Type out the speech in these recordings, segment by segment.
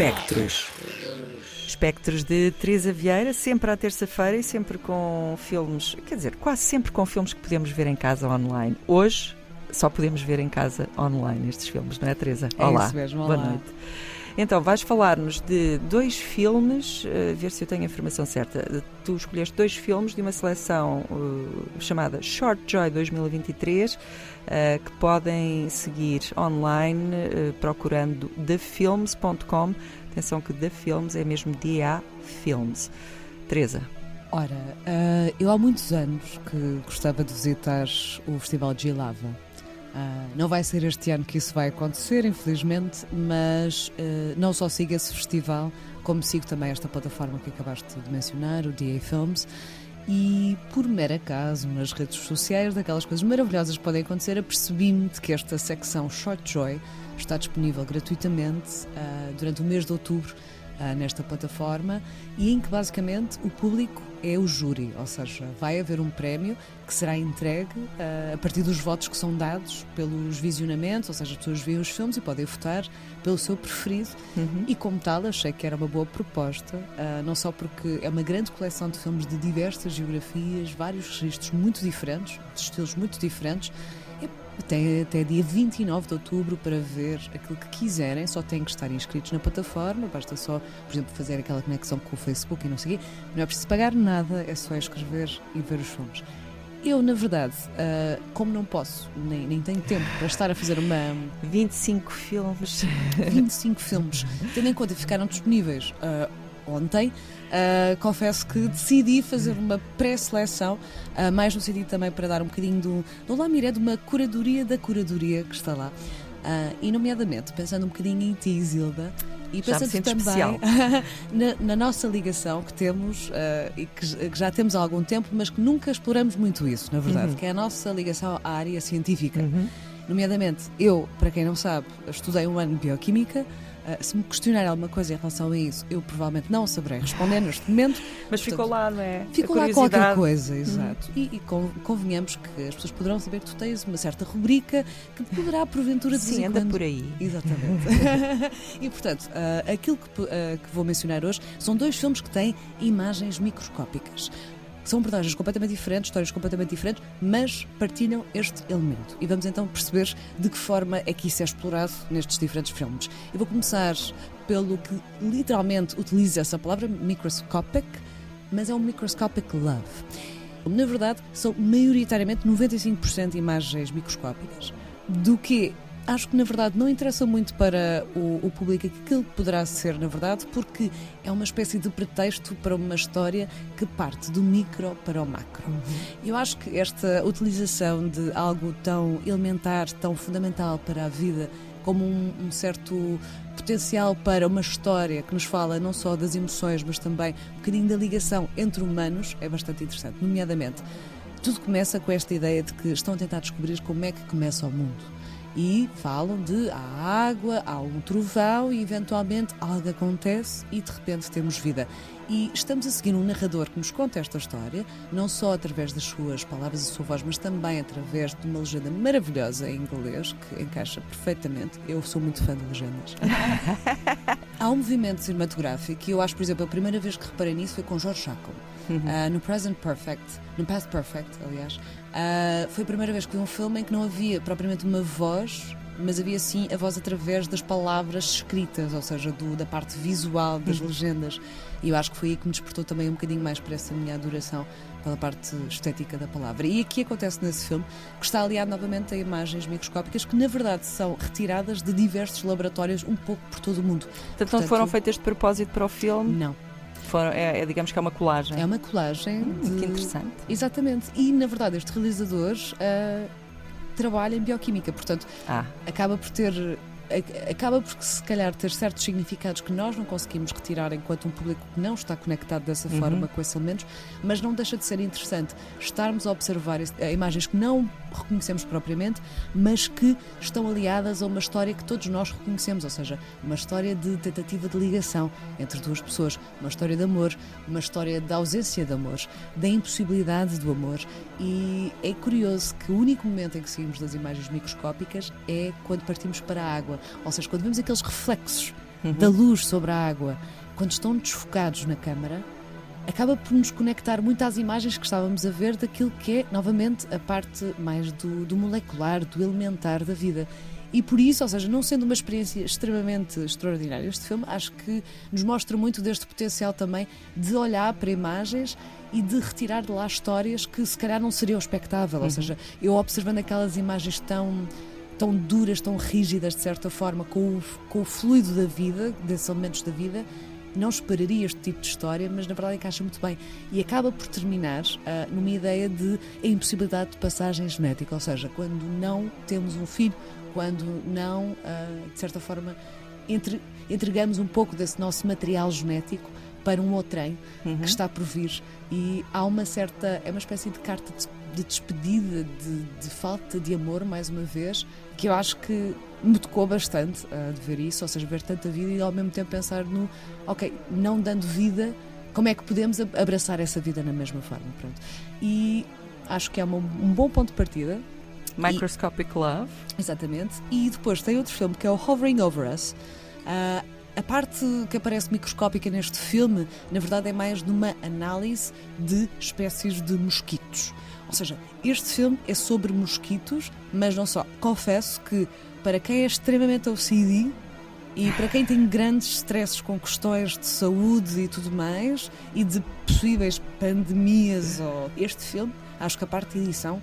Espectros. Espectros de Teresa Vieira, sempre à terça-feira e sempre com filmes, quer dizer, quase sempre com filmes que podemos ver em casa online. Hoje só podemos ver em casa online estes filmes, não é, Teresa? É olá. isso mesmo, olá. Boa noite. Então, vais falar-nos de dois filmes, uh, ver se eu tenho a informação certa. Tu escolheste dois filmes de uma seleção uh, chamada Short Joy 2023, uh, que podem seguir online procurando thefilms.com. Atenção que The Films é mesmo DA Films. Teresa. Ora, eu há muitos anos que gostava de visitar o Festival de Gilava. Uh, não vai ser este ano que isso vai acontecer, infelizmente, mas uh, não só sigo esse festival, como sigo também esta plataforma que acabaste de mencionar, o DA Films, e por mero acaso, nas redes sociais, daquelas coisas maravilhosas que podem acontecer, apercebi-me de que esta secção Short Joy está disponível gratuitamente uh, durante o mês de outubro nesta plataforma e em que basicamente o público é o júri, ou seja, vai haver um prémio que será entregue uh, a partir dos votos que são dados pelos visionamentos, ou seja, as pessoas veem os filmes e podem votar pelo seu preferido Uhum. e como tal achei que era uma boa proposta, uh, não só porque é uma grande coleção de filmes de diversas geografias, vários registros muito diferentes, de estilos muito diferentes, tem até dia 29 de outubro para ver aquilo que quiserem, só têm que estar inscritos na plataforma, basta só, por exemplo, fazer aquela conexão com o Facebook e não sei o quê, não é preciso pagar nada, é só escrever e ver os filmes. Eu, na verdade, uh, como não posso, nem, nem tenho tempo para estar a fazer uma 25 filmes. 25 filmes, tendo em conta que ficaram disponíveis uh, ontem, uh, confesso que decidi fazer uma pré-seleção, mais no sentido também para dar um bocadinho do, do lamiré de uma curadoria da curadoria que está lá. E, nomeadamente, pensando um bocadinho em ti, Zilda, e Já pensando sinto também na, na nossa ligação que temos uh, e que, que já temos há algum tempo, mas que nunca exploramos muito isso, na verdade, Uhum. que é a nossa ligação à área científica. Uhum. Nomeadamente, eu, para quem não sabe, estudei um ano de bioquímica. Uh, se me questionar alguma coisa em relação a isso, eu provavelmente não saberei responder neste momento. Mas ficou lá, não é? Ficou lá qualquer coisa, exato. E, e con- convenhamos que as pessoas poderão saber que tu tens uma certa rubrica que poderá, porventura, de Sim, anda quando- por aí. Exatamente. e portanto, ah, aquilo que, ah, que vou mencionar hoje são dois filmes que têm imagens microscópicas. São personagens completamente diferentes, histórias completamente diferentes, mas partilham este elemento. E vamos então perceber de que forma é que isso é explorado nestes diferentes filmes. Eu vou começar pelo que literalmente utiliza essa palavra, microscopic, mas é um microscopic love. Na verdade, são maioritariamente 95% imagens microscópicas, do que acho que na verdade não interessa muito para o, o público aquilo que poderá ser, na verdade, porque é uma espécie de pretexto para uma história que parte do micro para o macro. Eu acho que esta utilização de algo tão elementar, tão fundamental para a vida, como um, um certo potencial para uma história que nos fala não só das emoções, mas também um bocadinho da ligação entre humanos, é bastante interessante. Nomeadamente, tudo começa com esta ideia de que estão a tentar descobrir como é que começa o mundo. E falam de há água, há um trovão e eventualmente algo acontece e de repente temos vida. E estamos a seguir um narrador que nos conta esta história, não só através das suas palavras e sua voz, mas também através de uma legenda maravilhosa em inglês, que encaixa perfeitamente. Eu sou muito fã de legendas. Há um movimento cinematográfico e eu acho, por exemplo, a primeira vez que reparei nisso foi com George Shackle. Ah, no Present Perfect, no Past Perfect, aliás, ah, foi a primeira vez que vi um filme em que não havia propriamente uma voz, mas havia sim a voz através das palavras escritas, ou seja, do- da parte visual das legendas. E eu acho que foi aí que me despertou também um bocadinho mais para essa minha adoração pela parte estética da palavra. E aqui acontece nesse filme que está aliado novamente a imagens microscópicas que, na verdade, são retiradas de diversos laboratórios um pouco por todo o mundo. Portanto, Portanto- foram feitas de propósito para o filme. Não. Foram, é, é, digamos que é uma colagem. É uma colagem Hum, de... Que interessante. Exatamente. E, na verdade, este realizador ah, trabalha em bioquímica, portanto, Ah, acaba por ter. Acaba por se calhar ter certos significados que nós não conseguimos retirar enquanto um público que não está conectado dessa Uhum. forma com esses elementos, mas não deixa de ser interessante estarmos a observar imagens que não reconhecemos propriamente, mas que estão aliadas a uma história que todos nós reconhecemos, ou seja, uma história de tentativa de ligação entre duas pessoas, uma história de amor, uma história da ausência de amor, da impossibilidade do amor. E é curioso que o único momento em que saímos das imagens microscópicas é quando partimos para a água, ou seja, quando vemos aqueles reflexos uhum. da luz sobre a água, quando estão desfocados na câmara, acaba por nos conectar muito às imagens que estávamos a ver daquilo que é, novamente, a parte mais do, do molecular, do elementar da vida. E por isso, ou seja, não sendo uma experiência extremamente extraordinária, este filme acho que nos mostra muito deste potencial também de olhar para imagens e de retirar de lá histórias que se calhar não seriam espectável. Uhum. Ou seja, eu observando aquelas imagens tão tão duras, tão rígidas de certa forma, com o, com o fluido da vida, desses elementos da vida, não esperaria este tipo de história, mas na verdade encaixa muito bem. E acaba por terminar uh, numa ideia de a impossibilidade de passagem genética, ou seja, quando não temos um filho, quando não, uh, de certa forma, entre, entregamos um pouco desse nosso material genético para um outrem uhum. que está por vir. E há uma certa. É uma espécie de carta de, de despedida, de, de, falta de amor, mais uma vez, que eu acho que me tocou bastante uh, de ver isso, ou seja, ver tanta vida e ao mesmo tempo pensar no. Ok, não dando vida, como é que podemos abraçar essa vida na mesma forma? Pronto. E acho que é uma, um bom ponto de partida Microscopic e, Love. Exatamente. E depois tem outro filme que é o Hovering Over Us. Uh, a parte que aparece microscópica neste filme, na verdade, é mais numa análise de espécies de mosquitos. Ou seja, este filme é sobre mosquitos, mas não só. Confesso que, para quem é extremamente OCD e para quem tem grandes stresses com questões de saúde e tudo mais, e de possíveis pandemias, ou este filme, acho que a parte de edição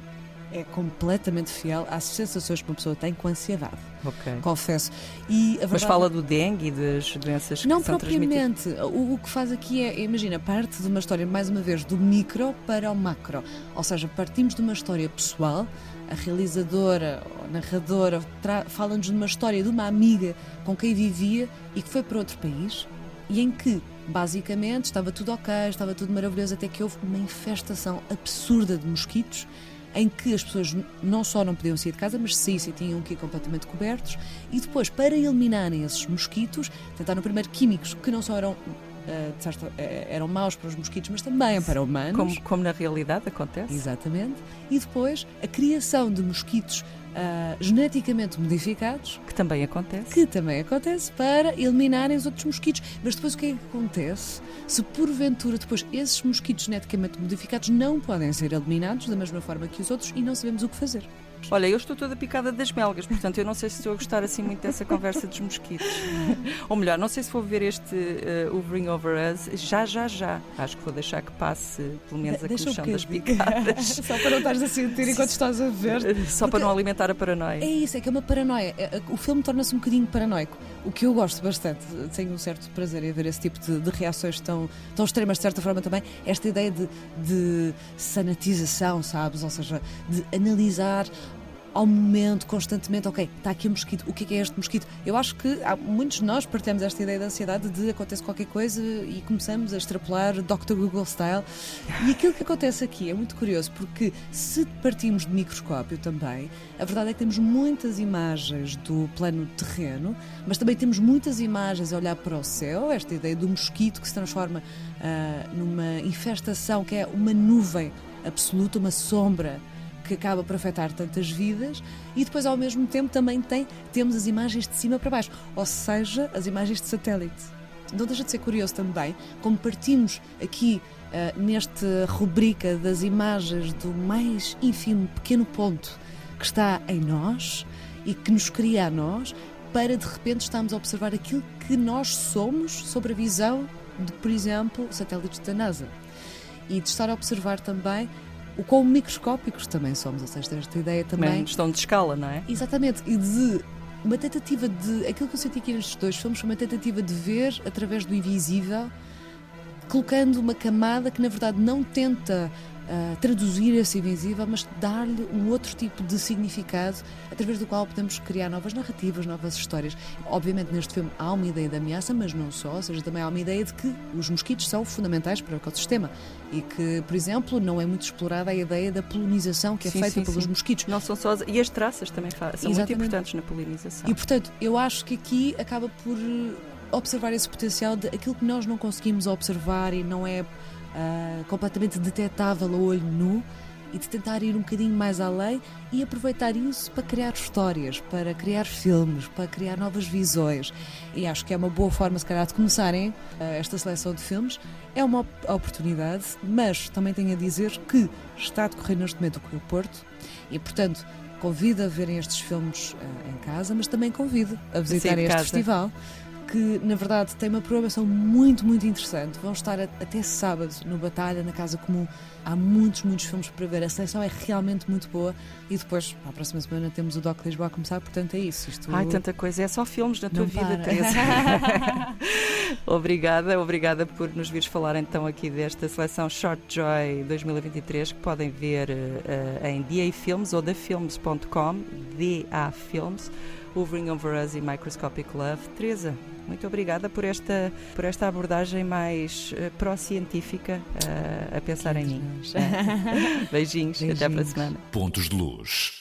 é completamente fiel às sensações que uma pessoa tem com ansiedade. Okay. Confesso. E verdade... Mas fala do dengue e das doenças que Não são propriamente. O, o, que faz aqui é, imagina, parte de uma história, mais uma vez, do micro para o macro. Ou seja, partimos de uma história pessoal, a realizadora, a narradora, fala-nos de uma história de uma amiga com quem vivia e que foi para outro país e em que basicamente estava tudo ok, estava tudo maravilhoso, até que houve uma infestação absurda de mosquitos em que as pessoas não só não podiam sair de casa, mas saíssem tinham que ir completamente cobertos. E depois, para eliminarem esses mosquitos, tentaram primeiro químicos que não só eram certo, uh, eram maus para os mosquitos, mas também para humanos. Como, como, na realidade acontece. Exatamente. E depois a criação de mosquitos uh, geneticamente modificados. Que também acontece. Que também acontece para eliminarem os outros mosquitos. Mas depois o que é que acontece se porventura depois esses mosquitos geneticamente modificados não podem ser eliminados da mesma forma que os outros e não sabemos o que fazer? Olha, eu estou toda picada das melgas, portanto eu não sei se estou a gostar assim muito dessa conversa dos mosquitos. Ou melhor, não sei se vou ver este uh, Hovering Over Us já, já, já. Acho que vou deixar que passe pelo menos a coleção das picadas. Só para não estares a sentir enquanto estás a ver. Só Porque para não alimentar a paranoia. É isso, é que é uma paranoia. É, é, o filme torna-se um bocadinho paranoico. O que eu gosto bastante, tenho um certo prazer em ver esse tipo de, de reações tão, tão extremas, de certa forma também, esta ideia de, de sanatização, sabes? Ou seja, de analisar ao momento, constantemente, ok, está aqui um mosquito, o que é, é este mosquito? Eu acho que há, muitos de nós partilhamos esta ideia da ansiedade de acontece qualquer coisa e começamos a extrapolar Dr. Google style. E aquilo que acontece aqui é muito curioso, porque se partimos de microscópio também, a verdade é que temos muitas imagens do plano terreno, mas também temos muitas imagens a olhar para o céu, esta ideia do mosquito que se transforma uh, numa infestação que é uma nuvem absoluta, uma sombra que acaba por afetar tantas vidas e depois ao mesmo tempo também tem, temos as imagens de cima para baixo, ou seja, as imagens de satélite. Não deixa de ser curioso também, como partimos aqui uh, nesta rubrica das imagens do mais ínfimo pequeno ponto que está em nós e que nos cria a nós, para de repente estarmos a observar aquilo que nós somos sobre a visão de, por exemplo, satélites da NASA. E de estar a observar também o quão microscópicos também somos, ou seja, esta ideia também. Uma questão de escala, não é? Exatamente, e de uma tentativa de. Aquilo que eu senti aqui nestes dois filmes foi uma tentativa de ver através do invisível, colocando uma camada que na verdade não tenta uh, traduzir esse invisível, mas dar-lhe um outro tipo de significado através do qual podemos criar novas narrativas, novas histórias. Obviamente, neste filme há uma ideia de ameaça, mas não só, ou seja, também há uma ideia de que os mosquitos são fundamentais para o ecossistema e que, por exemplo, não é muito explorada a ideia da polinização que é sim, feita sim, pelos sim. mosquitos. Não são só e as traças também são Exatamente. muito importantes na polinização. E portanto, eu acho que aqui acaba por observar esse potencial de aquilo que nós não conseguimos observar e não é uh, completamente detetável a olho nu, e de tentar ir um bocadinho mais além e aproveitar isso para criar histórias, para criar filmes, para criar novas visões. E acho que é uma boa forma, se calhar, de começarem uh, esta seleção de filmes. É uma oportunidade, mas também tenho a dizer que está a decorrer neste momento o Porto e, portanto, convido a verem estes filmes uh, em casa, mas também convido a visitarem este festival que na verdade tem uma programação muito, muito interessante. Vão estar até sábado no Batalha, na Casa Comum. Há muitos, muitos filmes para ver. A seleção é realmente muito boa. E depois, para a próxima semana, temos o Doc Lisboa a começar. Portanto, é isso. Isto Ai, tanta coisa. É só filmes na tua vida, Teresa. obrigada, obrigada por nos vires falar então aqui desta seleção Short Joy 2023 que podem ver uh, em DA Films ou dafilms.com, DA Films. Hovering Over Us e Microscopic Love. Teresa, muito obrigada por esta, por esta abordagem mais uh, pró-científica uh, a pensar em mim. Beijinhos, Beijinhos, até para a semana. Pontos de Luz.